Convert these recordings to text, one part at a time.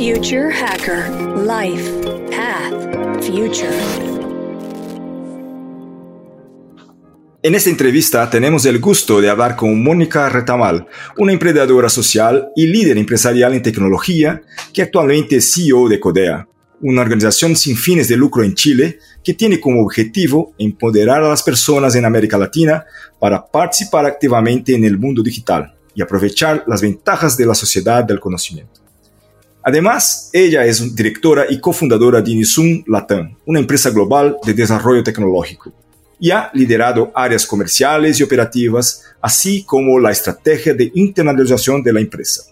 Future Hacker Life Path Future. En esta entrevista tenemos el gusto de hablar con Mónica Retamal, una emprendedora social y líder empresarial en tecnología que actualmente es CEO de Codea, una organización sin fines de lucro en Chile que tiene como objetivo empoderar a las personas en América Latina para participar activamente en el mundo digital y aprovechar las ventajas de la sociedad del conocimiento. Además, ella es directora y cofundadora de Inisum Latam, una empresa global de desarrollo tecnológico y ha liderado áreas comerciales y operativas, así como la estrategia de internalización de la empresa.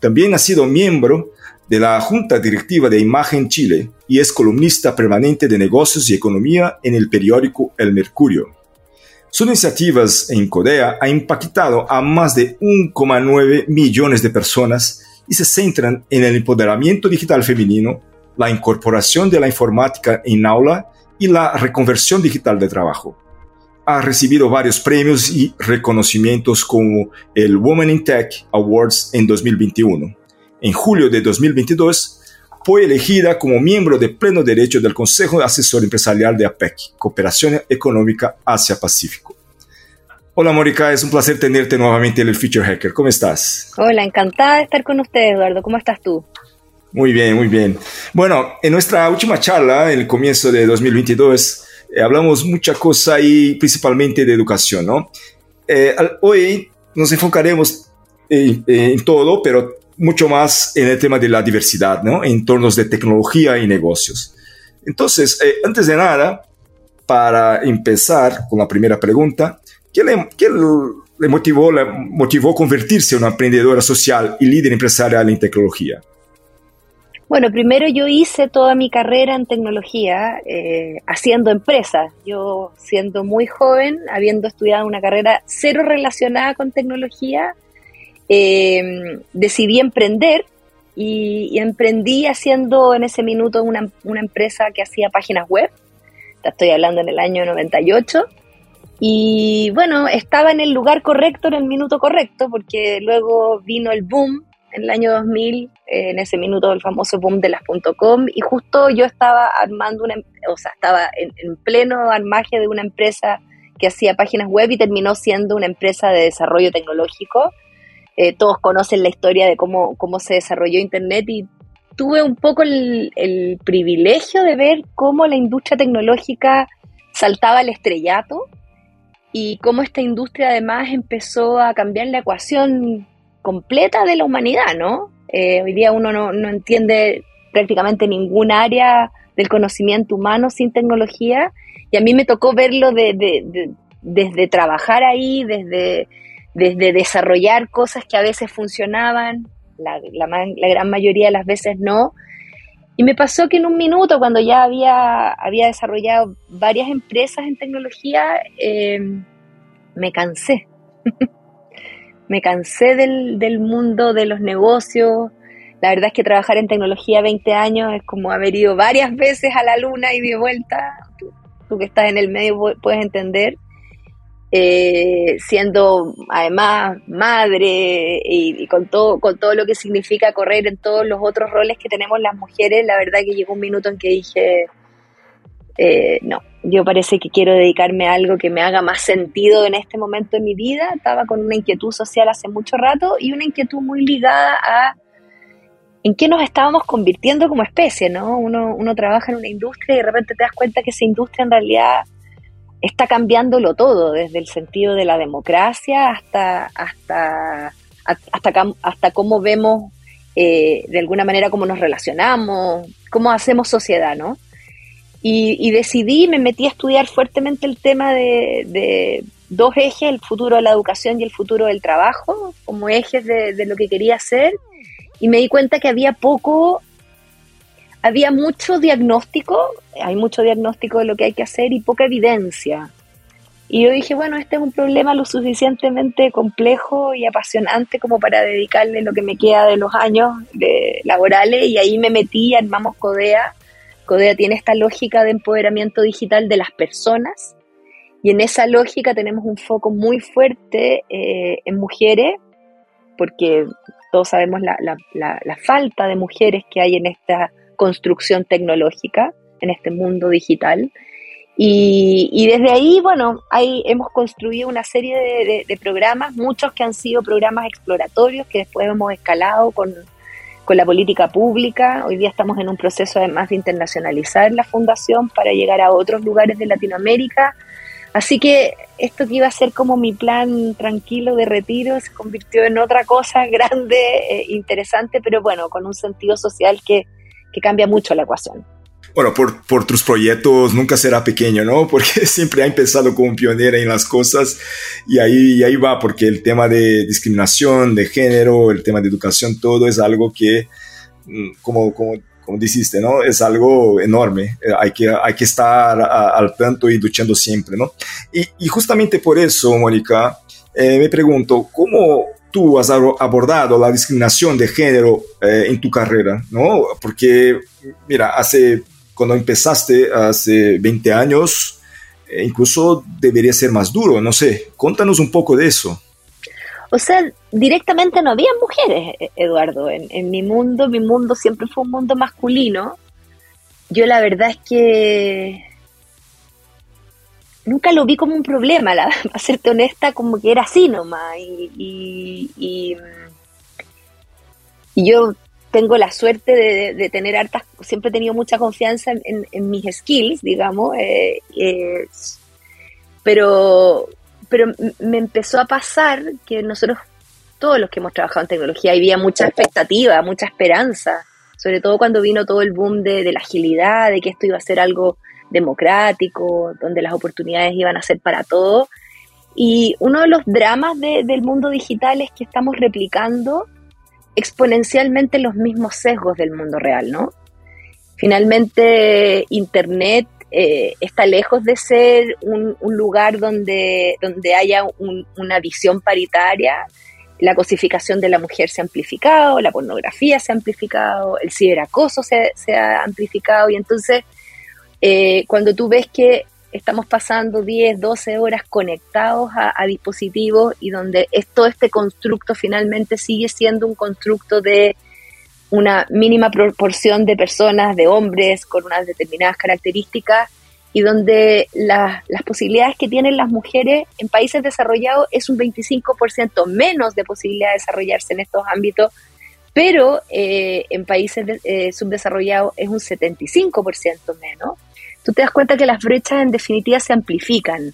También ha sido miembro de la Junta Directiva de Imagen Chile y es columnista permanente de negocios y economía en el periódico El Mercurio. Sus iniciativas en Codea han impactado a más de 1,9 millones de personas y se centran en el empoderamiento digital femenino, la incorporación de la informática en aula y la reconversión digital de trabajo. Ha recibido varios premios y reconocimientos como el Women in Tech Awards en 2021. En julio de 2022 fue elegida como miembro de pleno derecho del Consejo Asesor Empresarial de APEC, Cooperación Económica Asia-Pacífico. Hola Mónica, es un placer tenerte nuevamente en el Future Hacker. ¿Cómo estás? Hola, encantada de estar con ustedes, Eduardo. ¿Cómo estás tú? Muy bien, muy bien. Bueno, en nuestra última charla, en el comienzo de 2022, eh, hablamos mucha cosa y principalmente de educación, ¿no? Eh, hoy nos enfocaremos en, en, todo, pero mucho más en el tema de la diversidad, ¿no? En tornos de tecnología y negocios. Entonces, eh, antes de nada, para empezar con la primera pregunta, ¿qué le, motivó, le motivó convertirse en una emprendedora social y líder empresarial en tecnología? Bueno, primero yo hice toda mi carrera en tecnología eh, haciendo empresas. Yo siendo muy joven, habiendo estudiado una carrera cero relacionada con tecnología, eh, decidí emprender y, emprendí haciendo en ese minuto una, una, empresa que hacía páginas web. Estoy hablando en el año 98. Y bueno, estaba en el lugar correcto, en el minuto correcto, porque luego vino el boom en el año 2000, eh, en ese minuto el famoso boom de las .com, y justo yo estaba armando una, o sea, estaba en, en, pleno armaje de una empresa que hacía páginas web y terminó siendo una empresa de desarrollo tecnológico. Eh, todos conocen la historia de cómo, cómo se desarrolló Internet y tuve un poco el, el privilegio de ver cómo la industria tecnológica saltaba al estrellato y cómo esta industria además empezó a cambiar la ecuación completa de la humanidad, ¿no? Eh, hoy día uno no, no, entiende prácticamente ningún área del conocimiento humano sin tecnología y a mí me tocó verlo de, de, de, desde trabajar ahí, desde, desde desarrollar cosas que a veces funcionaban, la, la, la, gran mayoría de las veces no. Y me pasó que en un minuto, cuando ya había, había desarrollado varias empresas en tecnología, eh, me cansé. me cansé del, del, mundo de los negocios. La verdad es que trabajar en tecnología 20 años es como haber ido varias veces a la luna y de vuelta. Tú, tú que estás en el medio puedes entender. Eh, siendo además madre y, con, todo, con todo lo que significa correr en todos los otros roles que tenemos las mujeres, la verdad que llegó un minuto en que dije, eh, no, yo parece que quiero dedicarme a algo que me haga más sentido en este momento de mi vida. Estaba con una inquietud social hace mucho rato y una inquietud muy ligada a en qué nos estábamos convirtiendo como especie, ¿no? Uno, uno trabaja en una industria y de repente te das cuenta que esa industria en realidad está cambiándolo todo, desde el sentido de la democracia hasta, hasta, hasta, hasta cómo vemos eh, de alguna manera cómo nos relacionamos, cómo hacemos sociedad, ¿no? Y, y, decidí, me metí a estudiar fuertemente el tema de, dos ejes, el futuro de la educación y el futuro del trabajo, como ejes de lo que quería hacer, y me di cuenta que había poco había mucho diagnóstico, hay mucho diagnóstico de lo que hay que hacer y poca evidencia. Y yo dije, bueno, este es un problema lo suficientemente complejo y apasionante como para dedicarle lo que me queda de los años laborales y ahí me metí, armamos Codea. Codea tiene esta lógica de empoderamiento digital de las personas y en esa lógica tenemos un foco muy fuerte eh, en mujeres porque todos sabemos la, la, falta de mujeres que hay en esta construcción tecnológica, en este mundo digital. Y, desde ahí, bueno, ahí hemos construido una serie de, programas, muchos que han sido programas exploratorios, que después hemos escalado con, con la política pública. Hoy día estamos en un proceso además de internacionalizar la fundación para llegar a otros lugares de Latinoamérica. Así que esto que iba a ser como mi plan tranquilo de retiro se convirtió en otra cosa grande, eh, interesante, pero bueno, con un sentido social que, que cambia mucho la ecuación bueno, por, por, tus proyectos nunca será pequeño, ¿no? Porque siempre ha empezado como pionera en las cosas y ahí, ahí va, porque el tema de discriminación, de género, el tema de educación, todo es algo que, mm, como, como, como dijiste, ¿no? Es algo enorme. Eh, hay que, hay que estar al tanto y luchando siempre, ¿no? Y, y justamente por eso, Mónica, eh, me pregunto, ¿cómo tú has abordado la discriminación de género eh, en tu carrera, ¿no? Porque, mira, hace cuando empezaste hace 20 años, eh, incluso debería ser más duro, no sé, contanos un poco de eso. O sea, directamente no había mujeres, e-, Eduardo. En, mi mundo, mi mundo siempre fue un mundo masculino. Yo la verdad es que nunca lo vi como un problema, la, a serte honesta, como que era así nomás. Y, y, y, yo tengo la suerte de, tener hartas, siempre he tenido mucha confianza en, mis skills, digamos, eh, eh, pero, pero me empezó a pasar que nosotros, todos los que hemos trabajado en tecnología, había mucha expectativa, mucha esperanza, sobre todo cuando vino todo el boom de, la agilidad, de que esto iba a ser algo democrático, donde las oportunidades iban a ser para todos. Y uno de los dramas del mundo digital es que estamos replicando exponencialmente los mismos sesgos del mundo real, ¿no? Finalmente, Internet eh, está lejos de ser un, lugar donde, donde haya una visión paritaria. La cosificación de la mujer se ha amplificado, la pornografía se ha amplificado, el ciberacoso se, se ha amplificado y entonces eh, cuando tú ves que estamos pasando 10, 12 horas conectados a, dispositivos y donde todo este constructo finalmente sigue siendo un constructo de una mínima proporción de personas, de hombres con unas determinadas características y donde las posibilidades que tienen las mujeres en países desarrollados es un 25% menos de posibilidad de desarrollarse en estos ámbitos, pero eh, en países eh, subdesarrollados es un 75% menos. Tú te das cuenta que las brechas en definitiva se amplifican.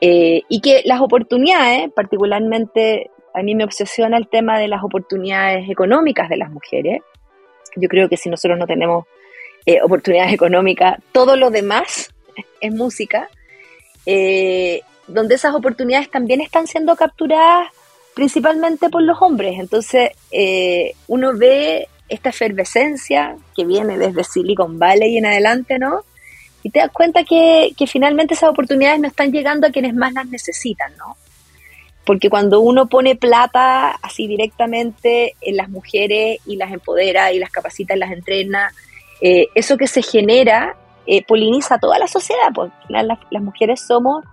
Eh, y que las oportunidades, particularmente a mí me obsesiona el tema de las oportunidades económicas de las mujeres. Yo creo que si nosotros no tenemos oportunidades económicas, todo lo demás es música, donde esas oportunidades también están siendo capturadas principalmente por los hombres. Entonces, uno ve esta efervescencia que viene desde Silicon Valley en adelante, ¿no? y te das cuenta que, finalmente esas oportunidades no están llegando a quienes más las necesitan, ¿no? Porque cuando uno pone plata así directamente en las mujeres y las empodera y las capacita y las entrena, eh, eso que se genera eh, poliniza toda la sociedad, porque las mujeres somos,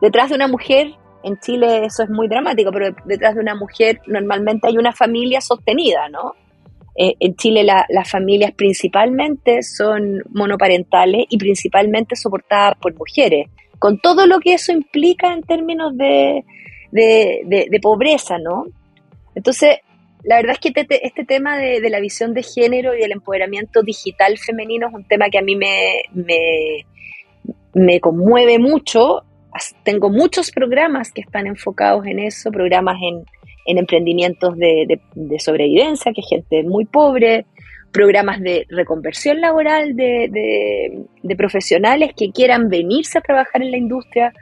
detrás de una mujer, en Chile eso es muy dramático, pero detrás de una mujer normalmente hay una familia sostenida, ¿no? Eh, en Chile las familias principalmente son monoparentales y principalmente soportadas por mujeres, con todo lo que eso implica en términos de, pobreza, ¿no? Entonces, la verdad es que este, este tema de, la visión de género y del empoderamiento digital femenino es un tema que a mí me, me, me conmueve mucho. Tengo muchos programas que están enfocados en eso, programas en, en emprendimientos de, sobrevivencia, que es gente muy pobre, programas de reconversión laboral de, profesionales que quieran venirse a trabajar en la industria.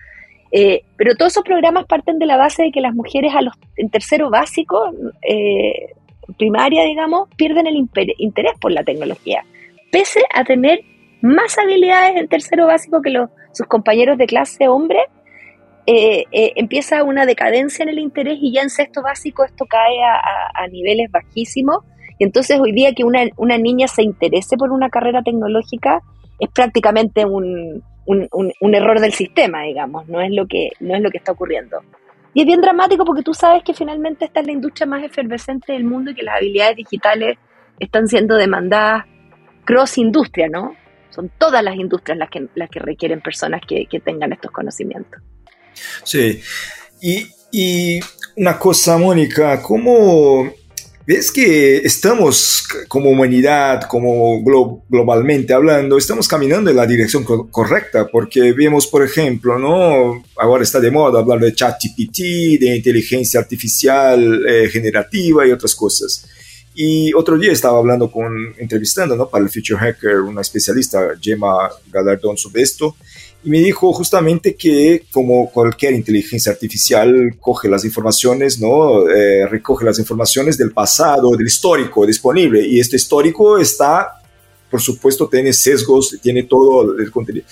Eh, pero todos esos programas parten de la base de que las mujeres a los, en tercero básico, eh, primaria, digamos, pierden el interés por la tecnología, pese a tener más habilidades en tercero básico que los, sus compañeros de clase hombres eh, eh, empieza una decadencia en el interés y ya en sexto básico esto cae a, niveles bajísimos. Y entonces hoy día que una, una, niña se interese por una carrera tecnológica es prácticamente un, un, error del sistema, digamos, no es lo que, no es lo que está ocurriendo. Y es bien dramático porque tú sabes que finalmente esta es la industria más efervescente del mundo y que las habilidades digitales están siendo demandadas cross industria, ¿no? Son todas las industrias las que, las que requieren personas que, que tengan estos conocimientos. Sí, y, y una cosa, Mónica, ¿cómo ves que estamos como humanidad, como globalmente hablando, estamos caminando en la dirección correcta? Porque vemos, por ejemplo, ¿no? Ahora está de moda hablar de ChatGPT, de inteligencia artificial eh, generativa y otras cosas. Y otro día estaba hablando con, entrevistando, ¿no? Para el Future Hacker, una especialista, Gemma Galardón, sobre esto y me dijo justamente que como cualquier inteligencia artificial coge las informaciones, ¿no? Eh, recoge las informaciones del pasado, del histórico disponible y este histórico está, por supuesto, tiene sesgos, tiene todo el contenido.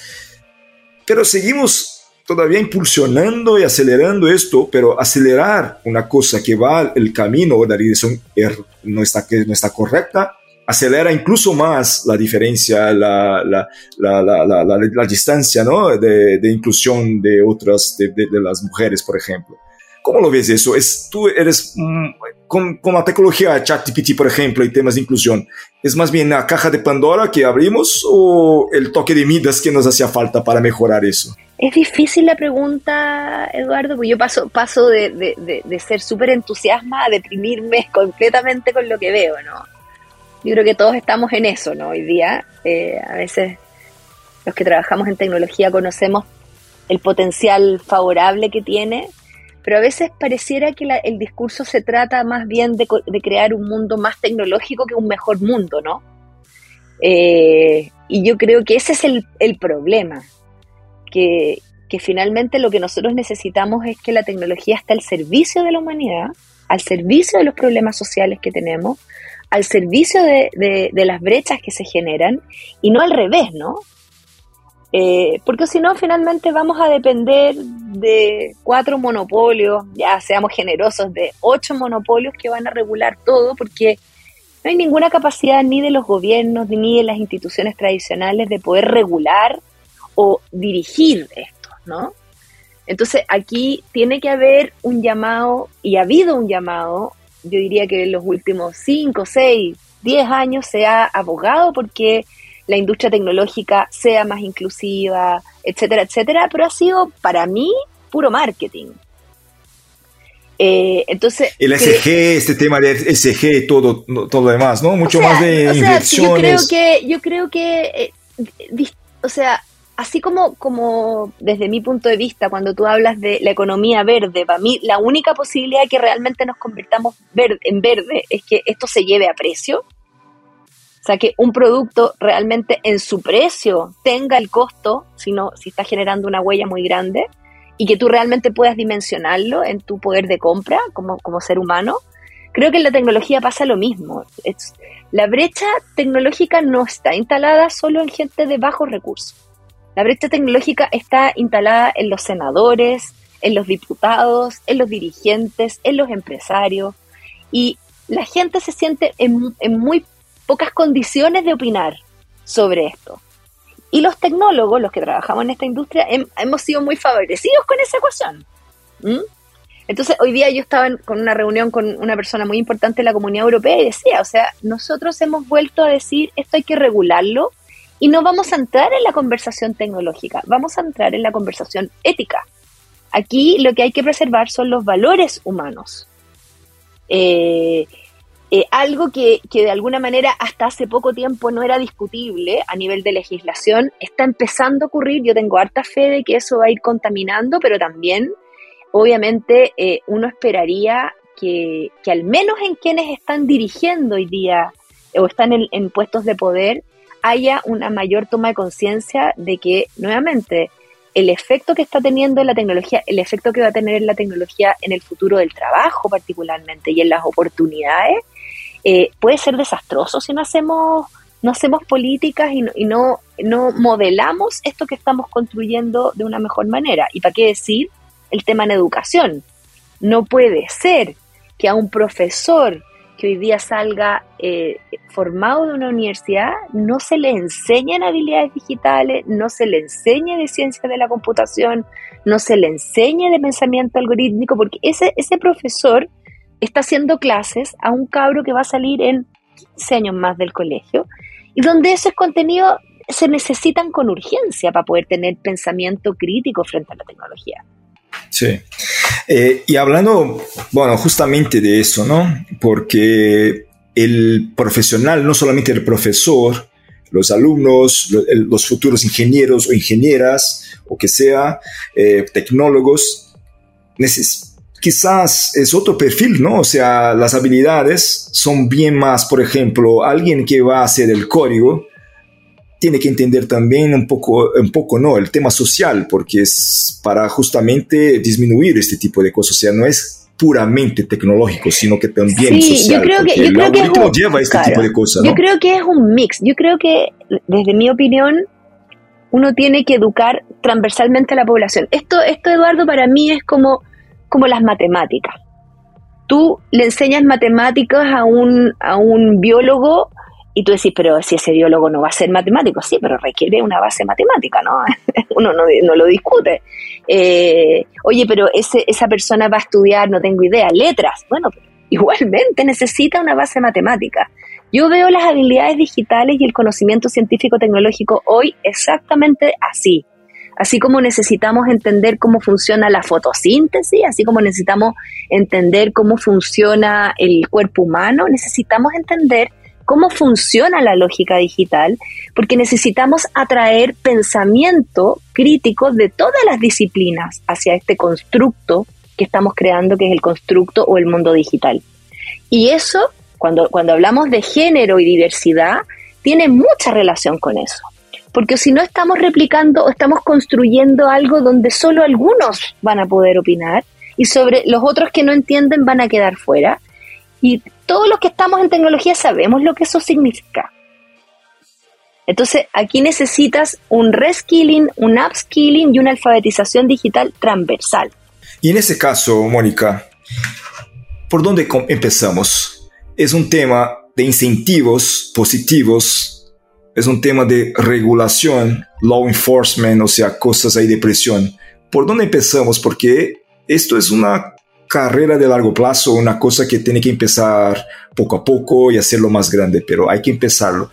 Pero seguimos todavía impulsionando y acelerando esto, pero acelerar una cosa que va el camino o la dirección er, no está, no está correcta, acelera incluso más la diferencia, la, la, la, la distancia ¿no? de, de, inclusión de otras, de, de, las mujeres, por ejemplo. ¿Cómo lo ves eso? ¿Es, tú eres mm, con, con, la tecnología ChatGPT, por ejemplo, y temas de inclusión? ¿Es más bien la caja de Pandora que abrimos o el toque de midas que nos hacía falta para mejorar eso? Es difícil la pregunta, Eduardo, porque yo paso, paso de, de, de ser súper entusiasma a deprimirme completamente con lo que veo, ¿no? Yo creo que todos estamos en eso, ¿no? Hoy día, eh, a veces los que trabajamos en tecnología conocemos el potencial favorable que tiene, pero a veces pareciera que el discurso se trata más bien de, crear un mundo más tecnológico que un mejor mundo, ¿no? Eh, y yo creo que ese es el, problema, que, que finalmente lo que nosotros necesitamos es que la tecnología esté al servicio de la humanidad, al servicio de los problemas sociales que tenemos, al servicio de, de, las brechas que se generan y no al revés, ¿no? Eh, porque si no, finalmente vamos a depender de cuatro monopolios, ya seamos generosos, de ocho monopolios que van a regular todo, porque no hay ninguna capacidad ni de los gobiernos ni de las instituciones tradicionales de poder regular o dirigir esto, ¿no? Entonces aquí tiene que haber un llamado, y ha habido un llamado yo diría que en los últimos 5, 6, 10 años se ha abogado porque la industria tecnológica sea más inclusiva, etcétera, etcétera, pero ha sido para mí puro marketing. Eh, entonces, el SG, este tema de SG, todo, todo lo demás, ¿no? Mucho más de inversiones. yo creo que, yo creo que, eh, o sea, así como, como desde mi punto de vista, cuando tú hablas de la economía verde, para mí la única posibilidad de que realmente nos convirtamos en verde es que esto se lleve a precio. Sea, que un producto realmente en su precio tenga el costo, si, no, si está generando una huella muy grande, y que tú realmente puedas dimensionarlo en tu poder de compra como, como ser humano. Creo que en la tecnología pasa lo mismo. la brecha tecnológica no está instalada solo en gente de bajos recursos la brecha tecnológica está instalada en los senadores, en los diputados, en los dirigentes, en los empresarios y la gente se siente en, muy pocas condiciones de opinar sobre esto. Y los tecnólogos, los que trabajamos en esta industria, hemos sido muy favorecidos con esa ecuación. Entonces, hoy día yo estaba con una reunión con una persona muy importante de la comunidad europea y decía, o sea, nosotros hemos vuelto a decir, esto hay que regularlo y no vamos a entrar en la conversación tecnológica, vamos a entrar en la conversación ética. Aquí lo que hay que preservar son los valores humanos. Eh, eh, algo que, que, de alguna manera hasta hace poco tiempo no era discutible a nivel de legislación, está empezando a ocurrir. Yo tengo harta fe de que eso va a ir contaminando, pero también, obviamente, eh, uno esperaría que, que, al menos en quienes están dirigiendo hoy día o están en puestos de poder, haya una mayor toma de conciencia de que, nuevamente, el efecto que está teniendo la tecnología, el efecto que va a tener la tecnología en el futuro del trabajo particularmente y en las oportunidades, eh, puede ser desastroso si no hacemos, no hacemos políticas y, no, y no, modelamos esto que estamos construyendo de una mejor manera. ¿Y para qué decir el tema en educación? No puede ser que a un profesor que hoy día salga eh, formado de una universidad, no se le enseñan habilidades digitales, no se le enseña de ciencia de la computación, no se le enseña de pensamiento algorítmico, porque ese, ese profesor está haciendo clases a un cabro que va a salir en 15 años más del colegio, y donde esos contenidos se necesitan con urgencia para poder tener pensamiento crítico frente a la tecnología. Sí. Eh, y hablando, bueno, justamente de eso, ¿no? Porque el profesional, no solamente el profesor, los alumnos, los futuros ingenieros o ingenieras, o que sea, eh, tecnólogos, quizás es otro perfil, ¿no? O sea, las habilidades son bien más, por ejemplo, alguien que va a hacer el código, tiene que entender también un poco, un poco, ¿no? El tema social, porque es para justamente disminuir este tipo de cosas. O sea, no es puramente tecnológico, sino que también social. Yo creo que, yo creo que es un, lleva este tipo de cosas. Yo creo que es un mix. Yo creo que, desde mi opinión, uno tiene que educar transversalmente a la población. Esto, esto Eduardo, para mí es como, como las matemáticas. Tú le enseñas matemáticas a un, a un biólogo y tú decís, pero si ese biólogo no va a ser matemático, sí, pero requiere una base matemática, ¿no? Uno no, no, lo discute. Eh, oye, pero ese, esa persona va a estudiar, no tengo idea, letras. Bueno, igualmente necesita una base matemática. Yo veo las habilidades digitales y el conocimiento científico-tecnológico hoy exactamente así. Así como necesitamos entender cómo funciona la fotosíntesis, así como necesitamos entender cómo funciona el cuerpo humano, necesitamos entender cómo funciona la lógica digital, porque necesitamos atraer pensamiento crítico de todas las disciplinas hacia este constructo que estamos creando, que es el constructo o el mundo digital. Y eso, cuando, cuando hablamos de género y diversidad, tiene mucha relación con eso. Porque si no estamos replicando o estamos construyendo algo donde solo algunos van a poder opinar y sobre los otros que no entienden van a quedar fuera. Y todos los que estamos en tecnología sabemos lo que eso significa. Entonces, aquí necesitas un reskilling, un upskilling y una alfabetización digital transversal. Y en ese caso, Mónica, ¿por dónde empezamos? Es un tema de incentivos positivos, es un tema de regulación, law enforcement, o sea, cosas ahí de presión. ¿Por dónde empezamos? Porque esto es una carrera de largo plazo, una cosa que tiene que empezar poco a poco y hacerlo más grande, pero hay que empezarlo.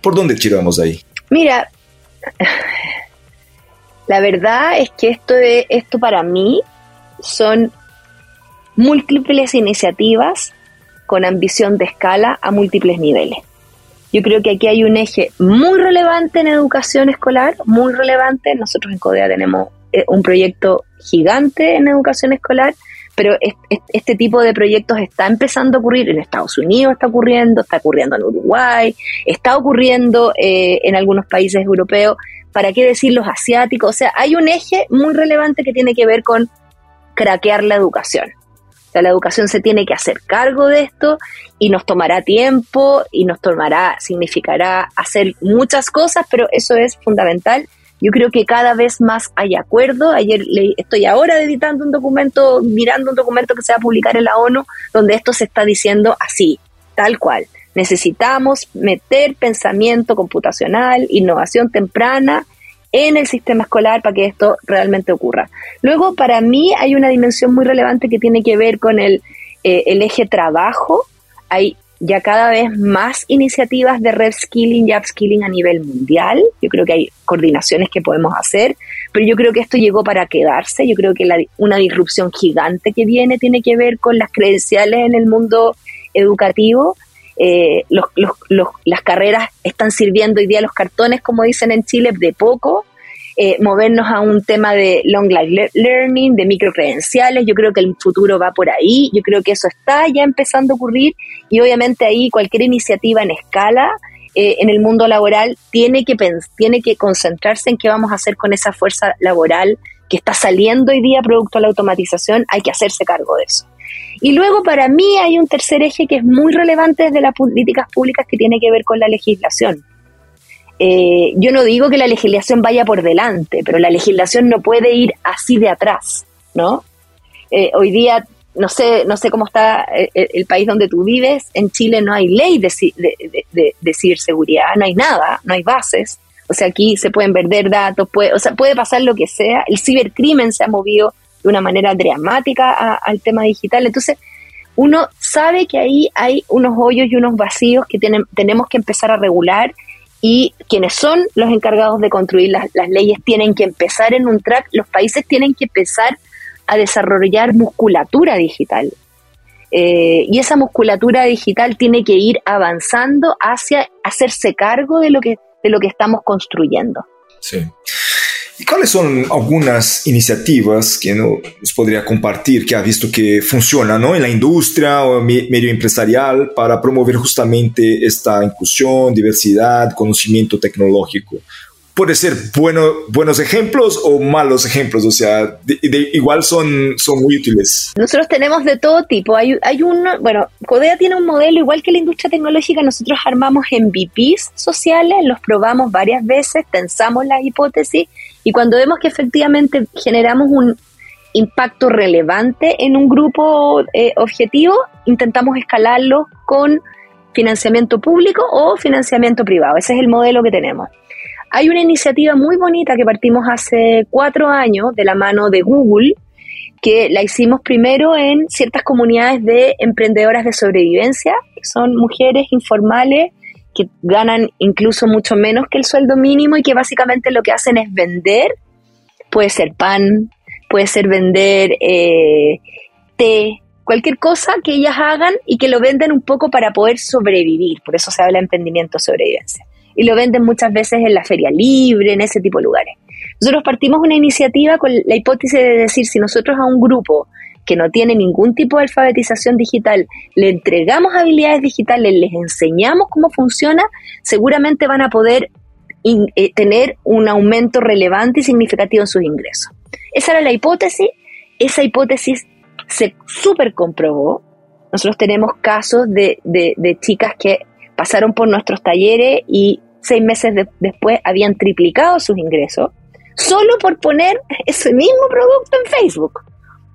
¿Por dónde tiramos ahí? Mira, la verdad es que esto, esto para mí son múltiples iniciativas con ambición de escala a múltiples niveles. Yo creo que aquí hay un eje muy relevante en educación escolar, muy relevante. Nosotros en CODEA tenemos eh, un proyecto gigante en educación escolar pero este tipo de proyectos está empezando a ocurrir en Estados Unidos, está ocurriendo, está ocurriendo en Uruguay, está ocurriendo eh, en algunos países europeos, ¿para qué decir los asiáticos? O sea, hay un eje muy relevante que tiene que ver con craquear la educación. O sea, la educación se tiene que hacer cargo de esto y nos tomará tiempo y nos tomará, significará hacer muchas cosas, pero eso es fundamental yo creo que cada vez más hay acuerdo. Ayer le, estoy ahora editando un documento, mirando un documento que se va a publicar en la ONU, donde esto se está diciendo así, tal cual. Necesitamos meter pensamiento computacional, innovación temprana en el sistema escolar para que esto realmente ocurra. Luego, para mí hay una dimensión muy relevante que tiene que ver con el, eh, el eje trabajo. Hay ya cada vez más iniciativas de reskilling y upskilling a nivel mundial. Yo creo que hay coordinaciones que podemos hacer, pero yo creo que esto llegó para quedarse. Yo creo que una disrupción gigante que viene tiene que ver con las credenciales en el mundo educativo. Eh, las carreras están sirviendo hoy día los cartones, como dicen en Chile, de poco. Eh, movernos a un tema de long life learning, de microcredenciales. Yo creo que el futuro va por ahí. Yo creo que eso está ya empezando a ocurrir y obviamente ahí cualquier iniciativa en escala eh, en el mundo laboral tiene que, tiene que concentrarse en qué vamos a hacer con esa fuerza laboral que está saliendo hoy día producto de la automatización. Hay que hacerse cargo de eso. Y luego para mí hay un tercer eje que es muy relevante desde las políticas públicas que tiene que ver con la legislación. Eh, yo no digo que la legislación vaya por delante, pero la legislación no puede ir así de atrás, ¿no? Eh, hoy día no sé, no sé cómo está eh, eh, el, país donde tú vives. En Chile no hay ley de, de, de, ciberseguridad, no hay nada, no hay bases. O sea, aquí se pueden perder datos, puede, o sea, puede pasar lo que sea. El cibercrimen se ha movido de una manera dramática al tema digital. Entonces, uno sabe que ahí hay unos hoyos y unos vacíos que tienen, tenemos que empezar a regular y quienes son los encargados de construir las, las leyes tienen que empezar en un track, los países tienen que empezar a desarrollar musculatura digital. Eh, y esa musculatura digital tiene que ir avanzando hacia hacerse cargo de lo que, de lo que estamos construyendo. Sí. ¿Y cuáles son algunas iniciativas que nos podría compartir que ha visto que funcionan ¿no? en la industria o medio empresarial para promover justamente esta inclusión, diversidad, conocimiento tecnológico? puede ser bueno, buenos ejemplos o malos ejemplos, o sea, igual son, son muy útiles. Nosotros tenemos de todo tipo. Hay, hay un, bueno, Codea tiene un modelo igual que la industria tecnológica, nosotros armamos MVPs sociales, los probamos varias veces, pensamos la hipótesis y cuando vemos que efectivamente generamos un impacto relevante en un grupo eh, objetivo, intentamos escalarlo con financiamiento público o financiamiento privado. Ese es el modelo que tenemos. Hay una iniciativa muy bonita que partimos hace cuatro años de la mano de Google, que la hicimos primero en ciertas comunidades de emprendedoras de sobrevivencia, que son mujeres informales que ganan incluso mucho menos que el sueldo mínimo y que básicamente lo que hacen es vender, puede ser pan, puede ser vender eh, té, cualquier cosa que ellas hagan y que lo venden un poco para poder sobrevivir, por eso se habla de emprendimiento sobrevivencia. Y lo venden muchas veces en la feria libre, en ese tipo de lugares. Nosotros partimos una iniciativa con la hipótesis de decir, si nosotros a un grupo que no tiene ningún tipo de alfabetización digital, le entregamos habilidades digitales, les enseñamos cómo funciona, seguramente van a poder eh, tener un aumento relevante y significativo en sus ingresos. Esa era la hipótesis, esa hipótesis se súper comprobó. Nosotros tenemos casos de chicas que pasaron por nuestros talleres y seis meses después habían triplicado sus ingresos, solo por poner ese mismo producto en Facebook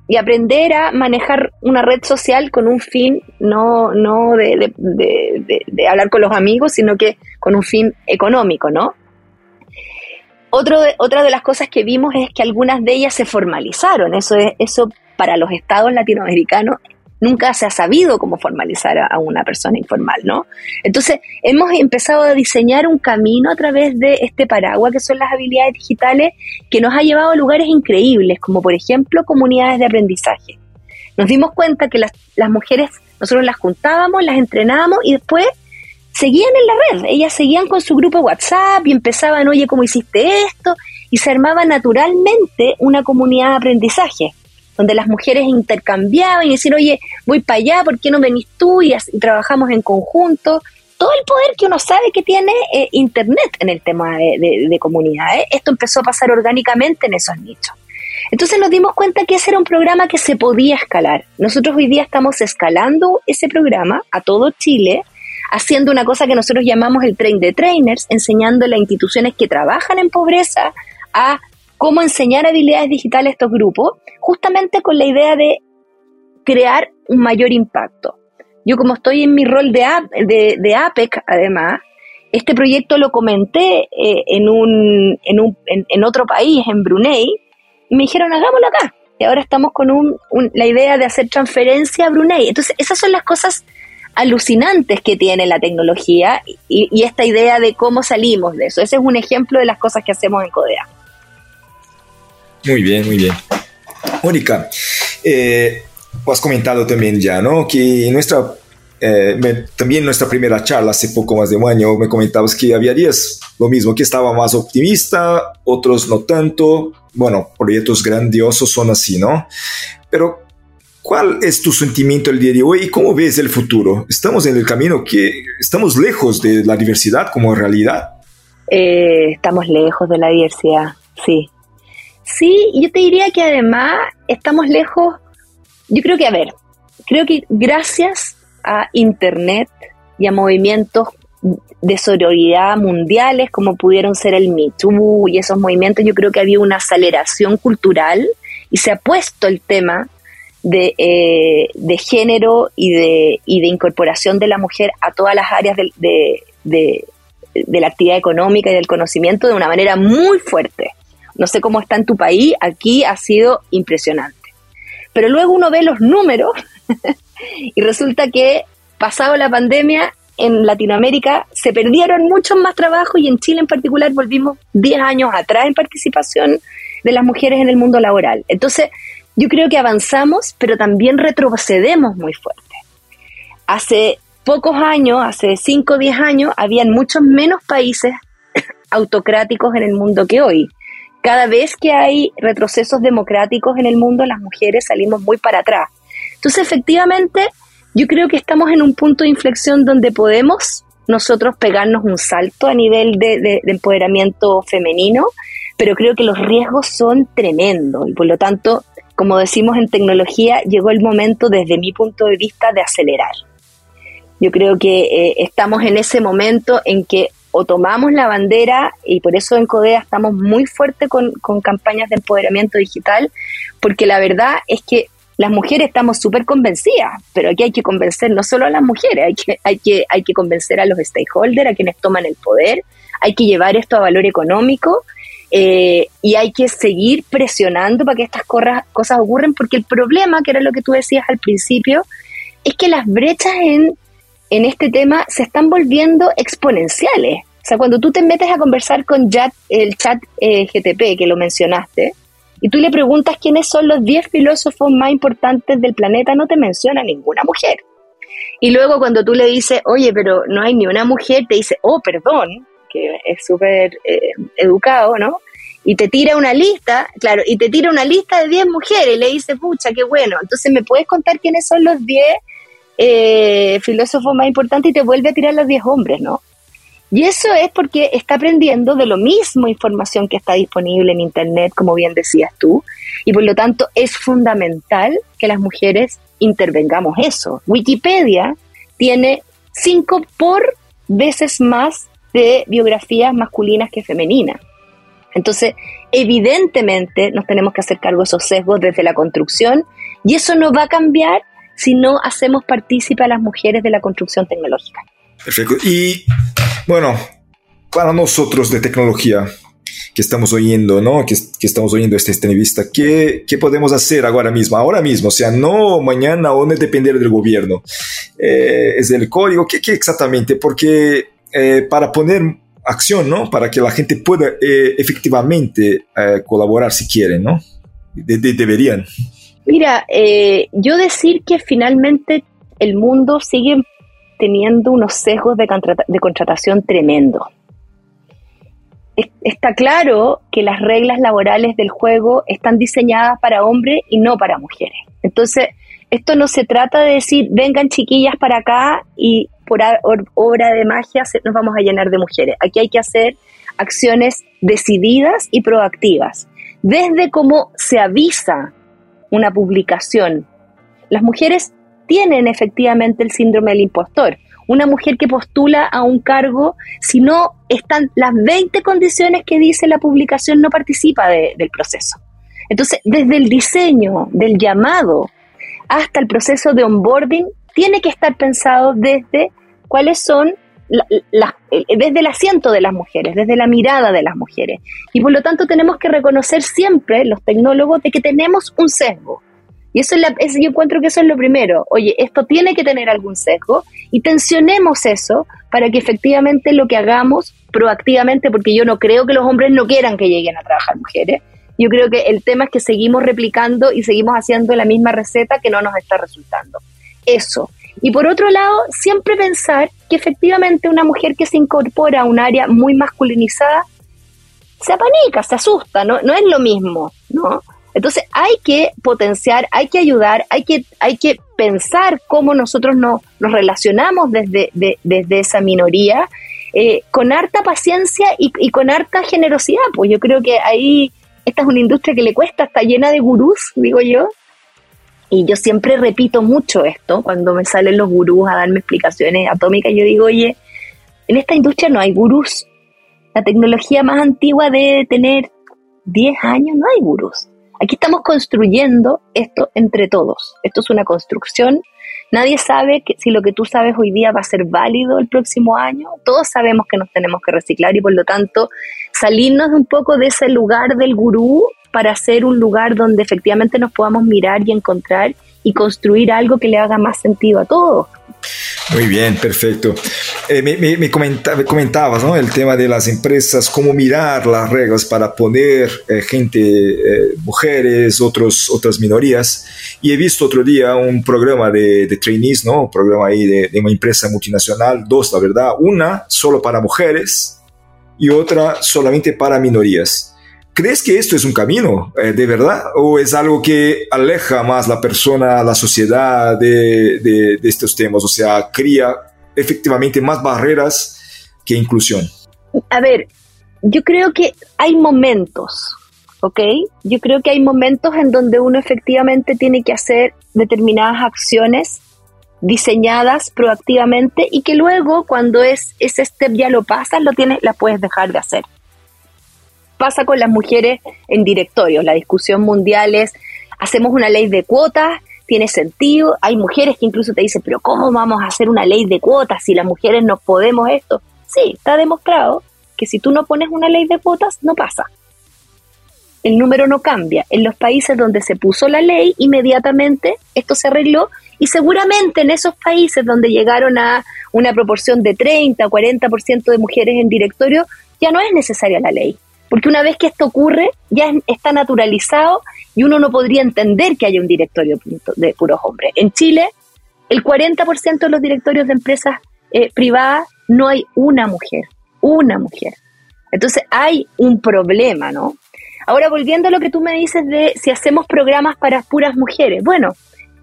y aprender a manejar una red social con un fin no, no de, hablar con los amigos, sino que con un fin económico, ¿no? Otro otra de las cosas que vimos es que algunas de ellas se formalizaron. Eso, es, eso para los estados latinoamericanos nunca se ha sabido cómo formalizar a, una persona informal, ¿no? Entonces, hemos empezado a diseñar un camino a través de este paraguas que son las habilidades digitales que nos ha llevado a lugares increíbles, como por ejemplo comunidades de aprendizaje. Nos dimos cuenta que las, las mujeres, nosotros las juntábamos, las entrenábamos y después seguían en la red, ellas seguían con su grupo WhatsApp y empezaban, oye, ¿cómo hiciste esto? Y se armaba naturalmente una comunidad de aprendizaje donde las mujeres intercambiaban y decían, oye, voy para allá, ¿por qué no venís tú? Y, trabajamos en conjunto. Todo el poder que uno sabe que tiene eh, Internet en el tema de, de, comunidades, esto empezó a pasar orgánicamente en esos nichos. Entonces nos dimos cuenta que ese era un programa que se podía escalar. Nosotros hoy día estamos escalando ese programa a todo Chile, haciendo una cosa que nosotros llamamos el train de trainers, enseñando a las instituciones que trabajan en pobreza a cómo enseñar habilidades digitales a estos grupos, justamente con la idea de crear un mayor impacto. Yo como estoy en mi rol de, de, APEC, además, este proyecto lo comenté eh, en, un, en, un, en, otro país, en Brunei, y me dijeron, hagámoslo acá. Y ahora estamos con un, la idea de hacer transferencia a Brunei. Entonces, esas son las cosas alucinantes que tiene la tecnología y, y esta idea de cómo salimos de eso. Ese es un ejemplo de las cosas que hacemos en CODEA. Muy bien, muy bien. Mónica, eh, has comentado también ya, ¿no? Que nuestra, eh, también nuestra primera charla hace poco más de un año me comentabas que había días lo mismo, que estaba más optimista, otros no tanto. Bueno, proyectos grandiosos son así, ¿no? Pero ¿Cuál es tu sentimiento el día de hoy y cómo ves el futuro? Estamos en el camino que estamos lejos de la diversidad como realidad. Eh, estamos lejos de la diversidad, sí. Sí, yo te diría que además estamos lejos, yo creo que, a ver, creo que gracias a Internet y a movimientos de sororidad mundiales como pudieron ser el Me Too y esos movimientos, yo creo que había una aceleración cultural y se ha puesto el tema de, eh, de género y de, y de incorporación de la mujer a todas las áreas de, de, de la actividad económica y del conocimiento de una manera muy fuerte. No sé cómo está en tu país, aquí ha sido impresionante. Pero luego uno ve los números y resulta que pasado la pandemia en Latinoamérica se perdieron muchos más trabajos y en Chile en particular volvimos 10 años atrás en participación de las mujeres en el mundo laboral. Entonces, yo creo que avanzamos, pero también retrocedemos muy fuerte. Hace pocos años, hace 5 o 10 años, habían muchos menos países autocráticos en el mundo que hoy. Cada vez que hay retrocesos democráticos en el mundo, las mujeres salimos muy para atrás. Entonces, efectivamente, yo creo que estamos en un punto de inflexión donde podemos nosotros pegarnos un salto a nivel de, empoderamiento femenino, pero creo que los riesgos son tremendos y por lo tanto, como decimos en tecnología, llegó el momento desde mi punto de vista de acelerar. Yo creo que eh, estamos en ese momento en que o tomamos la bandera, y por eso en CODEA estamos muy fuertes con, con campañas de empoderamiento digital, porque la verdad es que las mujeres estamos súper convencidas, pero aquí hay que convencer no solo a las mujeres, hay que, hay, que, hay que convencer a los stakeholders, a quienes toman el poder, hay que llevar esto a valor económico eh, y hay que seguir presionando para que estas cosas ocurran, porque el problema, que era lo que tú decías al principio, es que las brechas en, en este tema se están volviendo exponenciales. O sea, cuando tú te metes a conversar con el chat eh, GTP, que lo mencionaste, y tú le preguntas quiénes son los 10 filósofos más importantes del planeta, no te menciona ninguna mujer. Y luego cuando tú le dices, oye, pero no hay ni una mujer, te dice, oh, perdón, que es súper eh, educado, ¿no? Y te tira una lista, claro, y te tira una lista de 10 mujeres y le dice, pucha, qué bueno. Entonces, ¿me puedes contar quiénes son los 10 eh, filósofos más importantes? Y te vuelve a tirar los 10 hombres, ¿no? Y eso es porque está aprendiendo de lo mismo información que está disponible en Internet, como bien decías tú, y por lo tanto es fundamental que las mujeres intervengamos eso. Wikipedia tiene cinco por veces más de biografías masculinas que femeninas. Entonces, evidentemente nos tenemos que hacer cargo de esos sesgos desde la construcción y eso no va a cambiar si no hacemos partícipe a las mujeres de la construcción tecnológica. Perfecto. Y bueno, para nosotros de tecnología que estamos oyendo, ¿no? Que, estamos oyendo esta entrevista, ¿qué, ¿qué, podemos hacer ahora mismo? Ahora mismo, o sea, no mañana o no depender del gobierno. Eh, es el código, ¿qué, qué exactamente? Porque eh, para poner acción, ¿no? Para que la gente pueda eh, efectivamente colaborar si quieren, ¿no? deberían. Mira, yo decir que finalmente el mundo sigue teniendo unos sesgos de, contratación tremendo. Está claro que las reglas laborales del juego están diseñadas para hombres y no para mujeres. Entonces, esto no se trata de decir, vengan chiquillas para acá y por obra de magia nos vamos a llenar de mujeres. Aquí hay que hacer acciones decididas y proactivas. Desde cómo se avisa una publicación. Las mujeres tienen efectivamente el síndrome del impostor. Una mujer que postula a un cargo, si no están las 20 condiciones que dice la publicación, no participa del proceso. Entonces, desde el diseño, del llamado, hasta el proceso de onboarding, tiene que estar pensado desde cuáles son desde el asiento de las mujeres, desde la mirada de las mujeres. Y por lo tanto tenemos que reconocer siempre, los tecnólogos, de que tenemos un sesgo. Y eso es, yo encuentro que eso es lo primero. Oye, esto tiene que tener algún sesgo y tensionemos eso para que efectivamente lo que hagamos proactivamente, porque yo no creo que los hombres no quieran que lleguen a trabajar mujeres. Yo creo que el tema es que seguimos replicando y seguimos haciendo la misma receta que no nos está resultando. Eso. Y por otro lado, siempre pensar que efectivamente una mujer que se incorpora a un área muy masculinizada se apanica, se asusta, no, no es lo mismo, ¿no? Entonces hay que potenciar, hay que ayudar, hay que, hay que pensar cómo nosotros nos relacionamos desde, desde esa minoría eh, con harta paciencia y, con harta generosidad. Pues yo creo que ahí esta es una industria que le cuesta, está llena de gurús, digo yo. Y yo siempre repito mucho esto cuando me salen los gurús a darme explicaciones atómicas. Yo digo, oye, en esta industria no hay gurús. La tecnología más antigua debe tener 10 años, no hay gurús Aquí estamos construyendo esto entre todos. Esto es una construcción. Nadie sabe que si lo que tú sabes hoy día va a ser válido el próximo año. Todos sabemos que nos tenemos que reciclar y por lo tanto salirnos un poco de ese lugar del gurú para hacer un lugar donde efectivamente nos podamos mirar y encontrar y construir algo que le haga más sentido a todos. Muy bien, perfecto. Eh, me, comentabas ¿no? el tema de las empresas, cómo mirar las reglas para poner eh, gente, eh, mujeres, otros, otras minorías. Y he visto otro día un programa de, de trainees, ¿no? un programa ahí de, de, una empresa multinacional, dos, la verdad, una solo para mujeres y otra solamente para minorías. ¿Crees que esto es un camino eh, de verdad o es algo que aleja más la persona, la sociedad de, de, estos temas? O sea, cría efectivamente más barreras que inclusión. A ver, yo creo que hay momentos, ¿ok? Yo creo que hay momentos en donde uno efectivamente tiene que hacer determinadas acciones diseñadas proactivamente y que luego cuando es ese step ya lo pasas, lo tienes, la puedes dejar de hacer pasa con las mujeres en directorios. La discusión mundial es, hacemos una ley de cuotas, tiene sentido. Hay mujeres que incluso te dicen, pero ¿cómo vamos a hacer una ley de cuotas si las mujeres no podemos esto? Sí, está demostrado que si tú no pones una ley de cuotas, no pasa. El número no cambia. En los países donde se puso la ley, inmediatamente esto se arregló y seguramente en esos países donde llegaron a una proporción de 30 o 40% de mujeres en directorio, ya no es necesaria la ley. Porque una vez que esto ocurre, ya está naturalizado y uno no podría entender que haya un directorio de puros hombres. En Chile, el 40% de los directorios de empresas eh, privadas no hay una mujer, una mujer. Entonces hay un problema, ¿no? Ahora, volviendo a lo que tú me dices de si hacemos programas para puras mujeres. Bueno,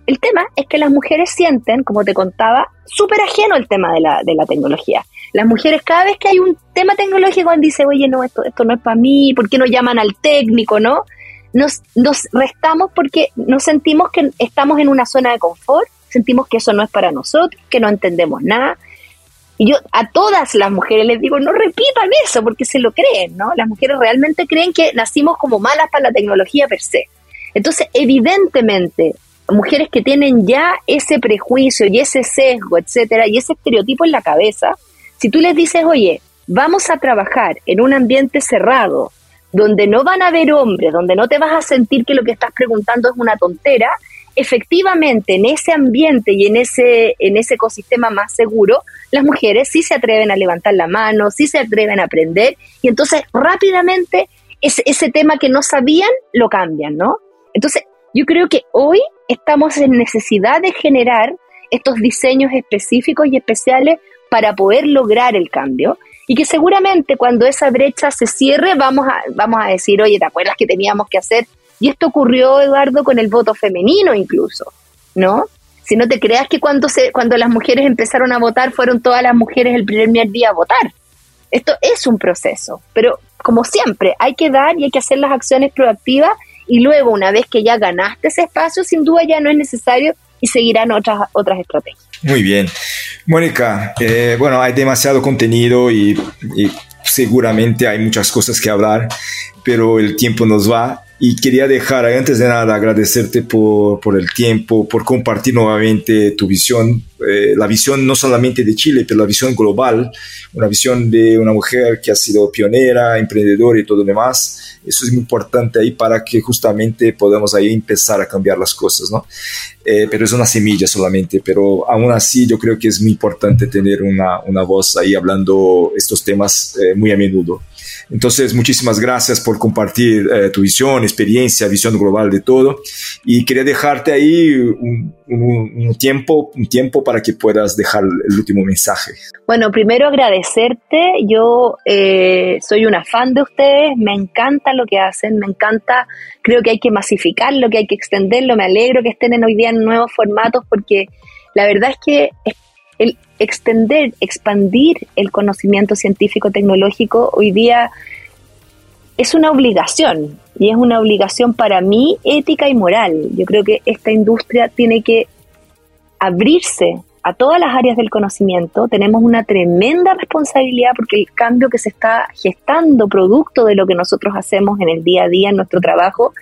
el tema es que las mujeres sienten, como te contaba, súper ajeno el tema de la, de la tecnología. Las mujeres, cada vez que hay un tema tecnológico, dicen, oye, no, esto, esto no es para mí, ¿por qué no llaman al técnico, no? Nos, nos restamos porque nos sentimos que estamos en una zona de confort, sentimos que eso no es para nosotros, que no entendemos nada. Y yo a todas las mujeres les digo, no repitan eso porque se lo creen, ¿no? Las mujeres realmente creen que nacimos como malas para la tecnología per se. Entonces, evidentemente, mujeres que tienen ya ese prejuicio y ese sesgo, etcétera, y ese estereotipo en la cabeza, si tú les dices, oye, vamos a trabajar en un ambiente cerrado, donde no van a haber hombres, donde no te vas a sentir que lo que estás preguntando es una tontera, efectivamente en ese ambiente y en ese, en ese ecosistema más seguro, las mujeres sí se atreven a levantar la mano, sí se atreven a aprender y entonces rápidamente ese, ese tema que no sabían lo cambian, ¿no? Entonces yo creo que hoy estamos en necesidad de generar estos diseños específicos y especiales para poder lograr el cambio y que seguramente cuando esa brecha se cierre vamos a, vamos a decir, oye, ¿te acuerdas que teníamos que hacer? Y esto ocurrió, Eduardo, con el voto femenino incluso, ¿no? Si no te creas que cuando, se, cuando las mujeres empezaron a votar fueron todas las mujeres el primer día a votar. Esto es un proceso, pero como siempre, hay que dar y hay que hacer las acciones proactivas y luego una vez que ya ganaste ese espacio, sin duda ya no es necesario y seguirán otras, otras estrategias. Muy bien. Mónica, eh, bueno, hay demasiado contenido y, y seguramente hay muchas cosas que hablar, pero el tiempo nos va y quería dejar, antes de nada, agradecerte por, por el tiempo, por compartir nuevamente tu visión, eh, la visión no solamente de Chile, pero la visión global, una visión de una mujer que ha sido pionera, emprendedora y todo lo demás. Eso es muy importante ahí para que justamente podamos ahí empezar a cambiar las cosas, ¿no? Eh, pero es una semilla solamente, pero aún así yo creo que es muy importante tener una, una voz ahí hablando estos temas eh, muy a menudo. Entonces, muchísimas gracias por compartir eh, tu visión, experiencia, visión global de todo. Y quería dejarte ahí un, tiempo, un tiempo para que puedas dejar el último mensaje. Bueno, primero agradecerte. Yo eh, soy una fan de ustedes, me encanta lo que hacen, me encanta, creo que hay que masificarlo, que hay que extenderlo. Me alegro que estén en hoy día en nuevos formatos porque la verdad es que el extender, expandir el conocimiento científico tecnológico hoy día es una obligación y es una obligación para mí ética y moral. Yo creo que esta industria tiene que abrirse a todas las áreas del conocimiento. Tenemos una tremenda responsabilidad porque el cambio que se está gestando producto de lo que nosotros hacemos en el día a día en nuestro trabajo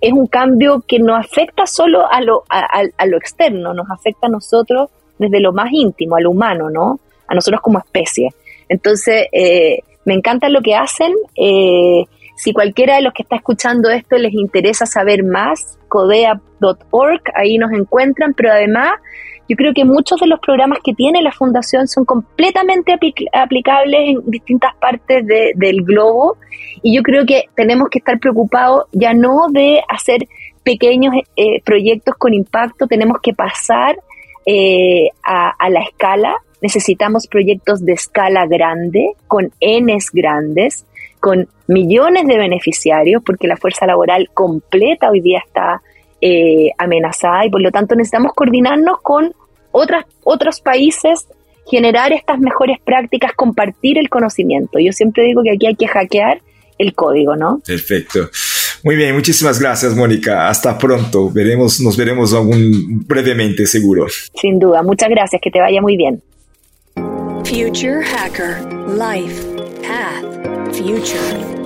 es un cambio que no afecta solo a lo, a, lo externo, nos afecta a nosotros desde lo más íntimo, al humano, ¿no? A nosotros como especie. Entonces, eh, me encanta lo que hacen. Eh, si cualquiera de los que está escuchando esto les interesa saber más, codea.org, ahí nos encuentran, pero además yo creo que muchos de los programas que tiene la Fundación son completamente aplicables en distintas partes del globo y yo creo que tenemos que estar preocupados ya no de hacer pequeños eh, proyectos con impacto, tenemos que pasar eh, a, a, la escala, necesitamos proyectos de escala grande, con Ns grandes, con millones de beneficiarios, porque la fuerza laboral completa hoy día está eh, amenazada y por lo tanto necesitamos coordinarnos con otras, otros países, generar estas mejores prácticas, compartir el conocimiento. Yo siempre digo que aquí hay que hackear el código, ¿no? Perfecto. Muy bien, muchísimas gracias, Mónica. Hasta pronto. Veremos, nos veremos aún brevemente, seguro. Sin duda. Muchas gracias. Que te vaya muy bien. Future Hacker Life Path Future.